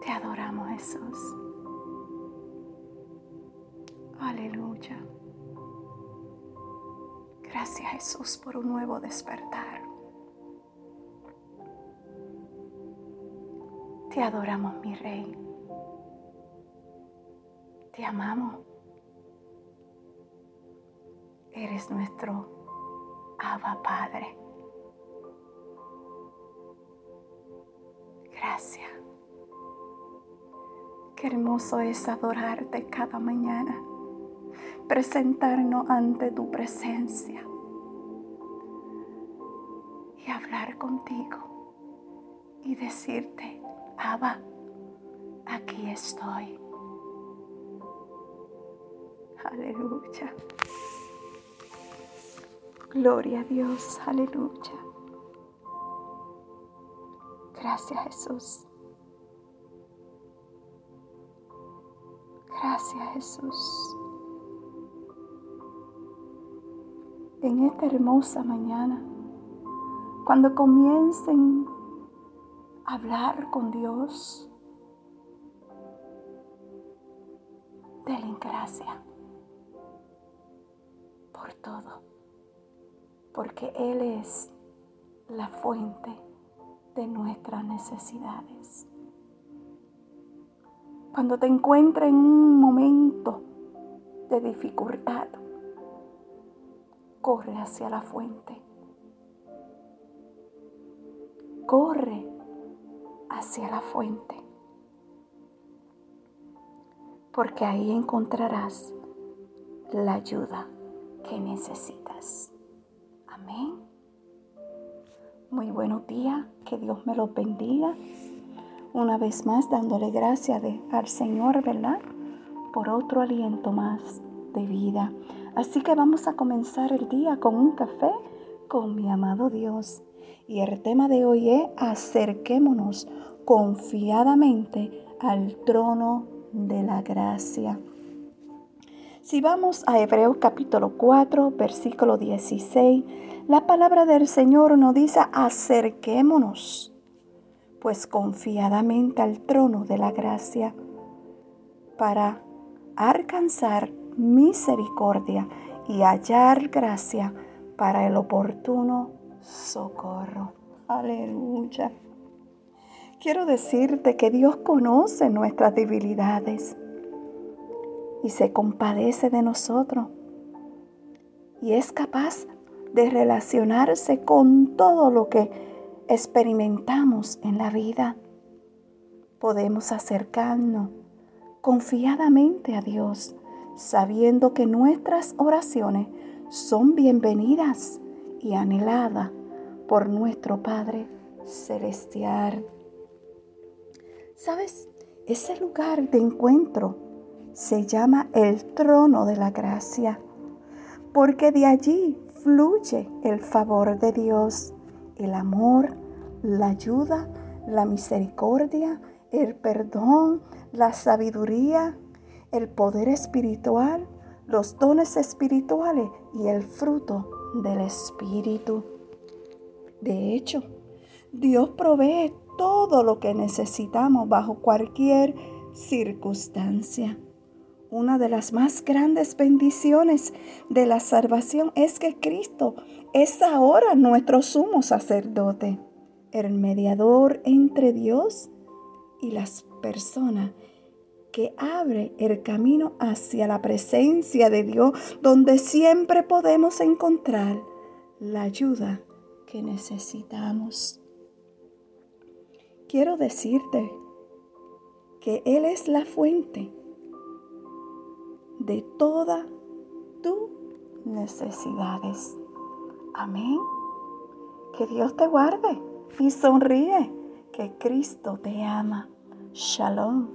Te adoramos Jesús. Aleluya. Gracias Jesús por un nuevo despertar. Te adoramos mi Rey. Te amamos. Eres nuestro Abba Padre. Gracias. Qué hermoso es adorarte cada mañana, presentarnos ante tu presencia y hablar contigo y decirte, Abba, aquí estoy. Aleluya. Gloria a Dios, aleluya. Gracias Jesús. Gracias Jesús. En esta hermosa mañana, cuando comiencen a hablar con Dios, denle gracias por todo, porque Él es la fuente de nuestras necesidades. Cuando te encuentres en un momento de dificultad, corre hacia la fuente. Corre hacia la fuente. Porque ahí encontrarás la ayuda que necesitas. Amén. Muy buenos días. Que Dios me los bendiga una vez más dándole gracias al Señor, ¿verdad? Por otro aliento más de vida. Así que vamos a comenzar el día con un café con mi amado Dios. Y el tema de hoy es acerquémonos confiadamente al trono de la gracia. Si vamos a Hebreos capítulo 4, versículo 16, la palabra del Señor nos dice acerquémonos pues confiadamente al trono de la gracia para alcanzar misericordia y hallar gracia para el oportuno socorro. Aleluya. Quiero decirte que Dios conoce nuestras debilidades y se compadece de nosotros y es capaz de relacionarse con todo lo que experimentamos en la vida, podemos acercarnos confiadamente a Dios, sabiendo que nuestras oraciones son bienvenidas y anheladas por nuestro Padre Celestial. ¿Sabes? Ese lugar de encuentro se llama el trono de la gracia, porque de allí fluye el favor de Dios, el amor, la ayuda, la misericordia, el perdón, la sabiduría, el poder espiritual, los dones espirituales y el fruto del Espíritu. De hecho, Dios provee todo lo que necesitamos bajo cualquier circunstancia. Una de las más grandes bendiciones de la salvación es que Cristo es ahora nuestro sumo sacerdote el mediador entre Dios y las personas que abre el camino hacia la presencia de Dios, donde siempre podemos encontrar la ayuda que necesitamos. Quiero decirte que Él es la fuente de todas tus necesidades. Amén. Que Dios te guarde y sonríe, que Cristo te ama. Shalom.